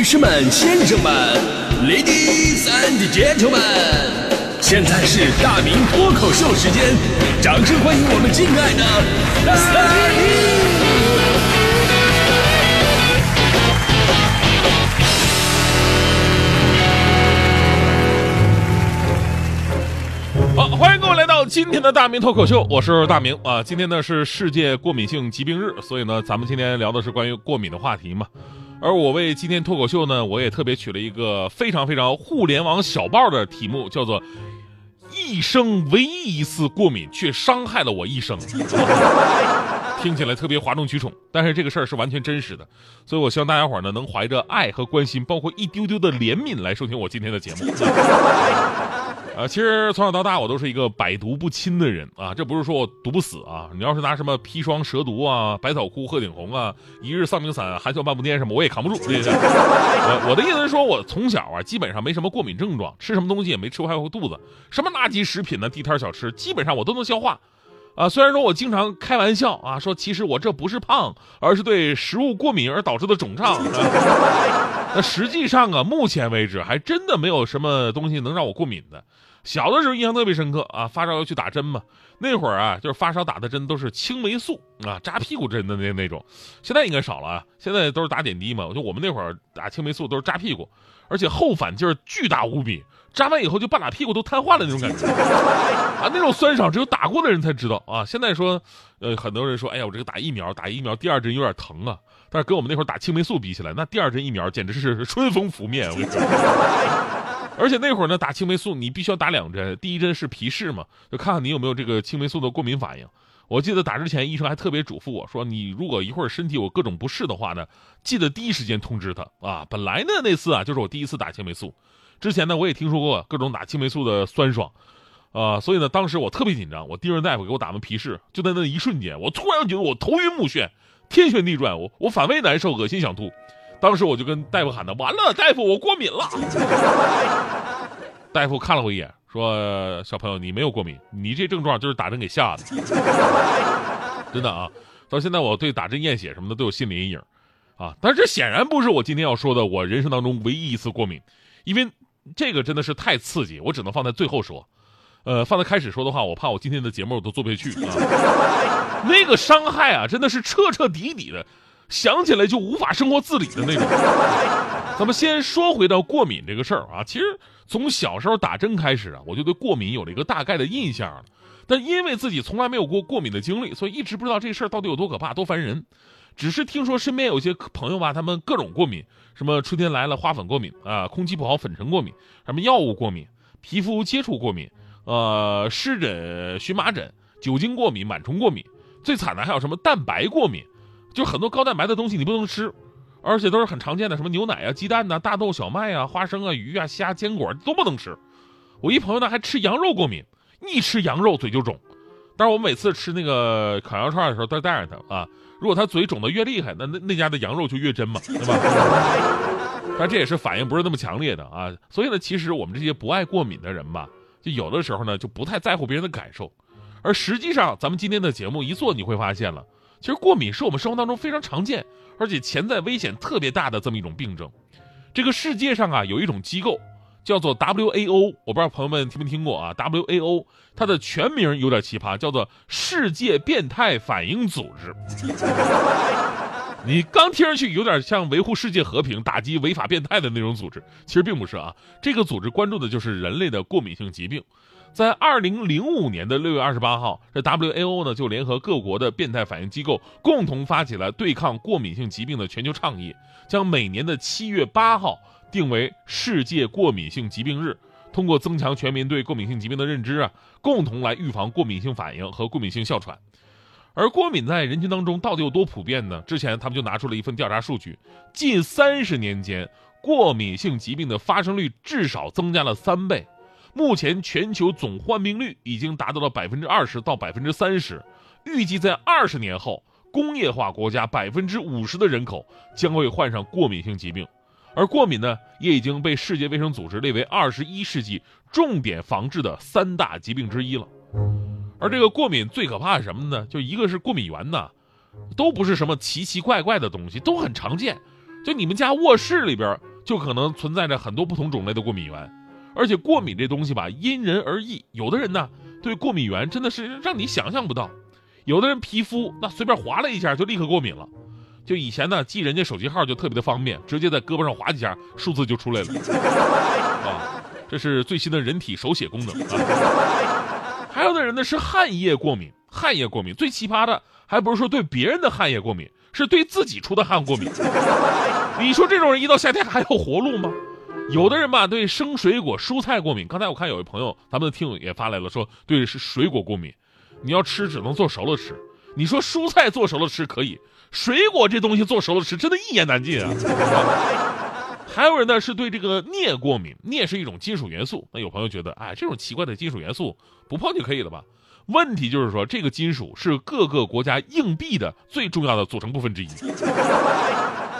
女士们、先生们，Ladies and Gentlemen，现在是大明脱口秀时间，掌声欢迎我们敬爱的大明！好，欢迎各位来到今天的大明脱口秀，我是大明啊。今天呢是世界过敏性疾病日，所以呢，咱们今天聊的是关于过敏的话题嘛。而我为今天脱口秀呢，我也特别取了一个非常非常互联网小报的题目，叫做“一生唯一一次过敏却伤害了我一生”，听起来特别哗众取宠，但是这个事儿是完全真实的，所以我希望大家伙呢能怀着爱和关心，包括一丢丢的怜悯来收听我今天的节目。呃，其实从小到大我都是一个百毒不侵的人啊，这不是说我毒不死啊。你要是拿什么砒霜、蛇毒啊、百草枯、鹤顶红啊、一日丧命散、含笑半步癫什么，我也扛不住。对对我我的意思是说，我从小啊基本上没什么过敏症状，吃什么东西也没吃坏过肚子，什么垃圾食品呢、地摊小吃，基本上我都能消化。啊，虽然说我经常开玩笑啊，说其实我这不是胖，而是对食物过敏而导致的肿胀。那实际上啊，目前为止还真的没有什么东西能让我过敏的。小的时候印象特别深刻啊，发烧要去打针嘛。那会儿啊，就是发烧打的针都是青霉素啊，扎屁股针的那那种。现在应该少了啊，现在都是打点滴嘛。就我们那会儿打青霉素都是扎屁股，而且后反劲儿巨大无比，扎完以后就半拉屁股都瘫痪了那种感觉啊，那种酸爽只有打过的人才知道啊。现在说，呃，很多人说，哎呀，我这个打疫苗，打疫苗第二针有点疼啊。但是跟我们那会儿打青霉素比起来，那第二针疫苗简直是春风拂面。我跟你说。而且那会儿呢，打青霉素你必须要打两针，第一针是皮试嘛，就看看你有没有这个青霉素的过敏反应。我记得打之前，医生还特别嘱咐我说，你如果一会儿身体有各种不适的话呢，记得第一时间通知他啊。本来呢那次啊就是我第一次打青霉素，之前呢我也听说过各种打青霉素的酸爽，啊，所以呢当时我特别紧张，我盯着大夫给我打完皮试，就在那一瞬间，我突然觉得我头晕目眩，天旋地转，我我反胃难受，恶心想吐。当时我就跟大夫喊的：“完了，大夫，我过敏了。”大夫看了我一眼，说：“小朋友，你没有过敏，你这症状就是打针给吓的。”真的啊，到现在我对打针验血什么的都有心理阴影，啊，但是这显然不是我今天要说的我人生当中唯一一次过敏，因为这个真的是太刺激，我只能放在最后说。呃，放在开始说的话，我怕我今天的节目我都做不下去啊。那个伤害啊，真的是彻彻底底的。想起来就无法生活自理的那种。咱们先说回到过敏这个事儿啊，其实从小时候打针开始啊，我就对过敏有了一个大概的印象了。但因为自己从来没有过过敏的经历，所以一直不知道这事儿到底有多可怕、多烦人。只是听说身边有些朋友吧，他们各种过敏，什么春天来了花粉过敏啊，空气不好粉尘过敏，什么药物过敏，皮肤接触过敏，呃，湿疹、荨麻疹、酒精过敏、螨虫过敏，最惨的还有什么蛋白过敏。就很多高蛋白的东西你不能吃，而且都是很常见的，什么牛奶啊、鸡蛋呐、大豆、小麦啊、花生啊、鱼啊、虾、坚果都不能吃。我一朋友呢还吃羊肉过敏，一吃羊肉嘴就肿。但是我每次吃那个烤羊肉串的时候都带着他啊，如果他嘴肿的越厉害，那那那家的羊肉就越真嘛，对吧？但这也是反应不是那么强烈的啊。所以呢，其实我们这些不爱过敏的人吧，就有的时候呢就不太在乎别人的感受，而实际上咱们今天的节目一做，你会发现了。其实过敏是我们生活当中非常常见，而且潜在危险特别大的这么一种病症。这个世界上啊有一种机构叫做 WAO，我不知道朋友们听没听过啊？WAO 它的全名有点奇葩，叫做世界变态反应组织。你刚听上去有点像维护世界和平、打击违法变态的那种组织，其实并不是啊。这个组织关注的就是人类的过敏性疾病。在二零零五年的六月二十八号，这 WAO 呢就联合各国的变态反应机构，共同发起了对抗过敏性疾病的全球倡议，将每年的七月八号定为世界过敏性疾病日，通过增强全民对过敏性疾病的认知啊，共同来预防过敏性反应和过敏性哮喘。而过敏在人群当中到底有多普遍呢？之前他们就拿出了一份调查数据，近三十年间，过敏性疾病的发生率至少增加了三倍。目前全球总患病率已经达到了百分之二十到百分之三十，预计在二十年后，工业化国家百分之五十的人口将会患上过敏性疾病，而过敏呢，也已经被世界卫生组织列为二十一世纪重点防治的三大疾病之一了。而这个过敏最可怕是什么呢？就一个是过敏源呢，都不是什么奇奇怪怪的东西，都很常见。就你们家卧室里边就可能存在着很多不同种类的过敏源。而且过敏这东西吧，因人而异。有的人呢，对过敏源真的是让你想象不到。有的人皮肤那随便划了一下就立刻过敏了。就以前呢，记人家手机号就特别的方便，直接在胳膊上划几下，数字就出来了。啊，这是最新的人体手写功能啊。还有的人呢是汗液过敏，汗液过敏最奇葩的还不是说对别人的汗液过敏，是对自己出的汗过敏。你说这种人一到夏天还有活路吗？有的人吧，对生水果、蔬菜过敏。刚才我看有位朋友，咱们的听友也发来了，说对是水果过敏，你要吃只能做熟了吃。你说蔬菜做熟了吃可以，水果这东西做熟了吃，真的一言难尽啊。还有人呢是对这个镍过敏，镍是一种金属元素。那有朋友觉得，哎，这种奇怪的金属元素不碰就可以了吧？问题就是说，这个金属是各个国家硬币的最重要的组成部分之一。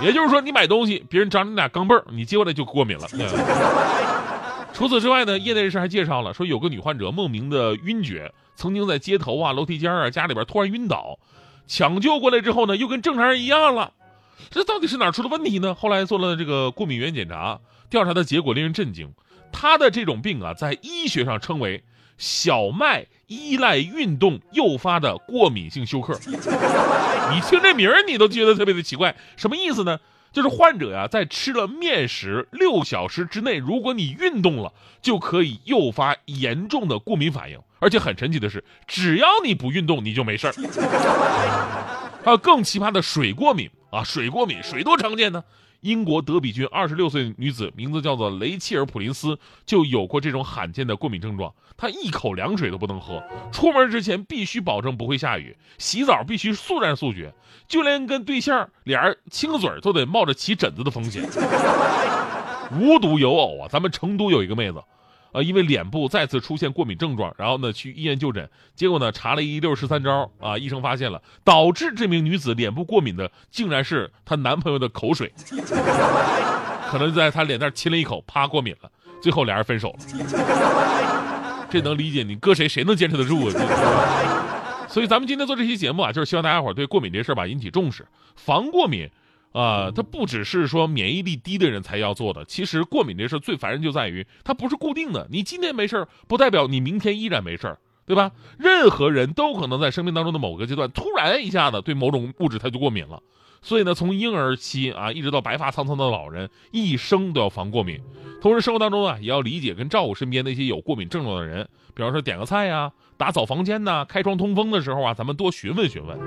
也就是说，你买东西，别人找你俩钢镚儿，你接过来就过敏了。除此之外呢，业内人士还介绍了，说有个女患者莫名的晕厥，曾经在街头啊、楼梯间啊、家里边突然晕倒，抢救过来之后呢，又跟正常人一样了。这到底是哪出了问题呢？后来做了这个过敏原检查，调查的结果令人震惊，她的这种病啊，在医学上称为小麦依赖运动诱发的过敏性休克。你听这名儿，你都觉得特别的奇怪，什么意思呢？就是患者呀，在吃了面食六小时之内，如果你运动了，就可以诱发严重的过敏反应。而且很神奇的是，只要你不运动，你就没事儿。还有更奇葩的水过敏啊，水过敏，水多常见呢。英国德比郡二十六岁女子，名字叫做雷切尔·普林斯，就有过这种罕见的过敏症状。她一口凉水都不能喝，出门之前必须保证不会下雨，洗澡必须速战速决，就连跟对象俩人亲个嘴都得冒着起疹子的风险。无独有偶啊，咱们成都有一个妹子。呃，因为脸部再次出现过敏症状，然后呢去医院就诊，结果呢查了一溜十三招啊，医生发现了导致这名女子脸部过敏的，竟然是她男朋友的口水，可能在她脸蛋亲了一口，啪过敏了，最后俩人分手了。这能理解，你搁谁谁能坚持得住啊？所以咱们今天做这期节目啊，就是希望大家伙对过敏这事儿吧引起重视，防过敏。啊，它不只是说免疫力低的人才要做的。其实过敏这事最烦人就在于它不是固定的，你今天没事儿不代表你明天依然没事儿对吧？任何人都可能在生命当中的某个阶段突然一下子对某种物质它就过敏了。所以呢，从婴儿期啊一直到白发苍苍的老人，一生都要防过敏。同时，生活当中啊也要理解跟照顾身边那些有过敏症状的人，比方说点个菜呀、打扫房间呐、开窗通风的时候啊，咱们多询问询问。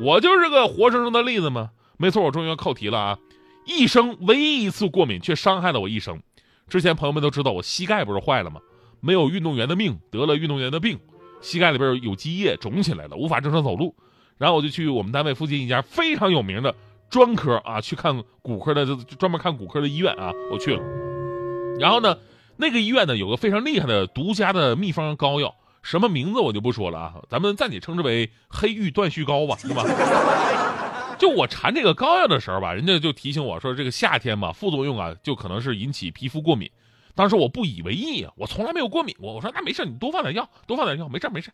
我就是个活生生的例子嘛。没错，我终于要扣题了啊！一生唯一一次过敏，却伤害了我一生。之前朋友们都知道我膝盖不是坏了吗？没有运动员的命，得了运动员的病，膝盖里边有积液，肿起来了，无法正常走路。然后我就去我们单位附近一家非常有名的专科啊，去看骨科的，就专门看骨科的医院啊，我去了。然后呢，那个医院呢有个非常厉害的独家的秘方膏药，什么名字我就不说了啊，咱们暂且称之为黑玉断续膏吧，是吧？就我缠这个膏药的时候吧，人家就提醒我说，这个夏天嘛，副作用啊，就可能是引起皮肤过敏。当时我不以为意啊，我从来没有过敏过。我说那没事，你多放点药，多放点药，没事没事。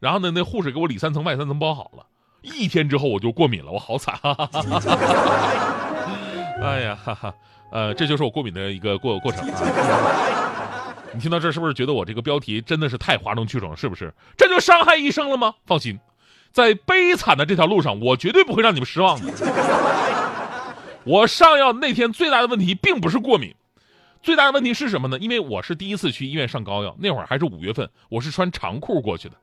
然后呢，那护士给我里三层外三层包好了。一天之后我就过敏了，我好惨。哎呀，哈哈，呃，这就是我过敏的一个过过程啊。你听到这是不是觉得我这个标题真的是太哗众取宠？是不是？这就伤害医生了吗？放心。在悲惨的这条路上，我绝对不会让你们失望的。我上药那天最大的问题并不是过敏，最大的问题是什么呢？因为我是第一次去医院上膏药，那会儿还是五月份，我是穿长裤过去的。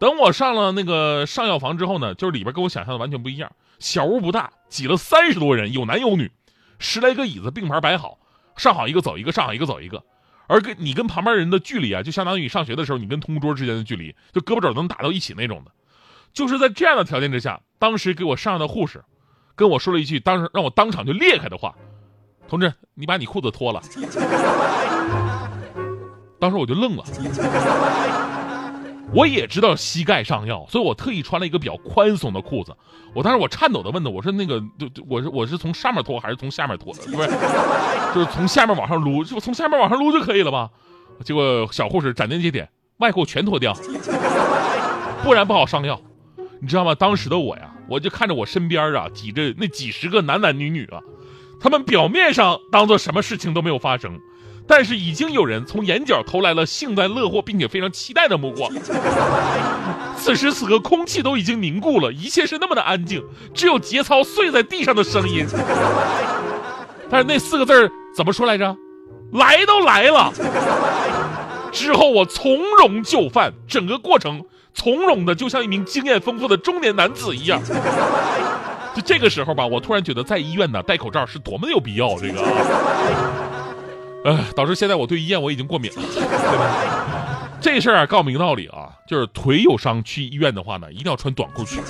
等我上了那个上药房之后呢，就是里边跟我想象的完全不一样。小屋不大，挤了三十多人，有男有女，十来个椅子并排摆好，上好一个走一个，上好一个走一个。而跟你跟旁边人的距离啊，就相当于你上学的时候你跟同桌之间的距离，就胳膊肘能打到一起那种的。就是在这样的条件之下，当时给我上的护士，跟我说了一句当时让我当场就裂开的话：“同志，你把你裤子脱了。”当时我就愣了。我也知道膝盖上药，所以我特意穿了一个比较宽松的裤子。我当时我颤抖的问他：“我说那个，就我是我是从上面脱还是从下面脱的？不是，就是从下面往上撸，就从下面往上撸就可以了吧？”结果小护士斩钉截铁：“外裤全脱掉，不然不好上药。”你知道吗？当时的我呀，我就看着我身边啊挤着那几十个男男女女啊，他们表面上当做什么事情都没有发生，但是已经有人从眼角投来了幸灾乐祸并且非常期待的目光。此时此刻，空气都已经凝固了，一切是那么的安静，只有节操碎在地上的声音。但是那四个字儿怎么说来着？来都来了。之后我从容就范，整个过程从容的就像一名经验丰富的中年男子一样。就这个时候吧，我突然觉得在医院呢戴口罩是多么的有必要。这个，呃，导致现在我对医院我已经过敏了，对吧？这事儿啊，告明道理啊，就是腿有伤去医院的话呢，一定要穿短裤去，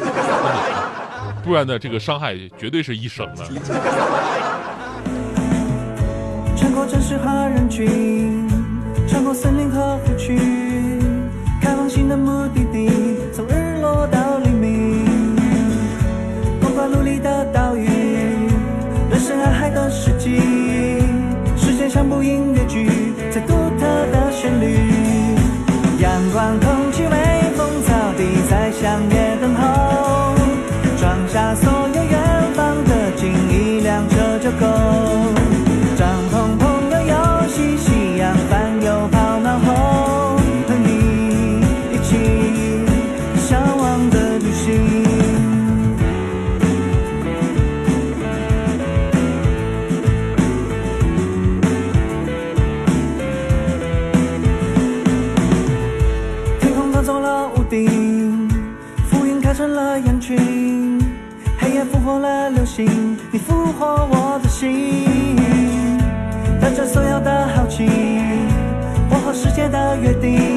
不然呢，这个伤害绝对是一生的。穿过城市和人群，穿过森林和湖区，开往新约定，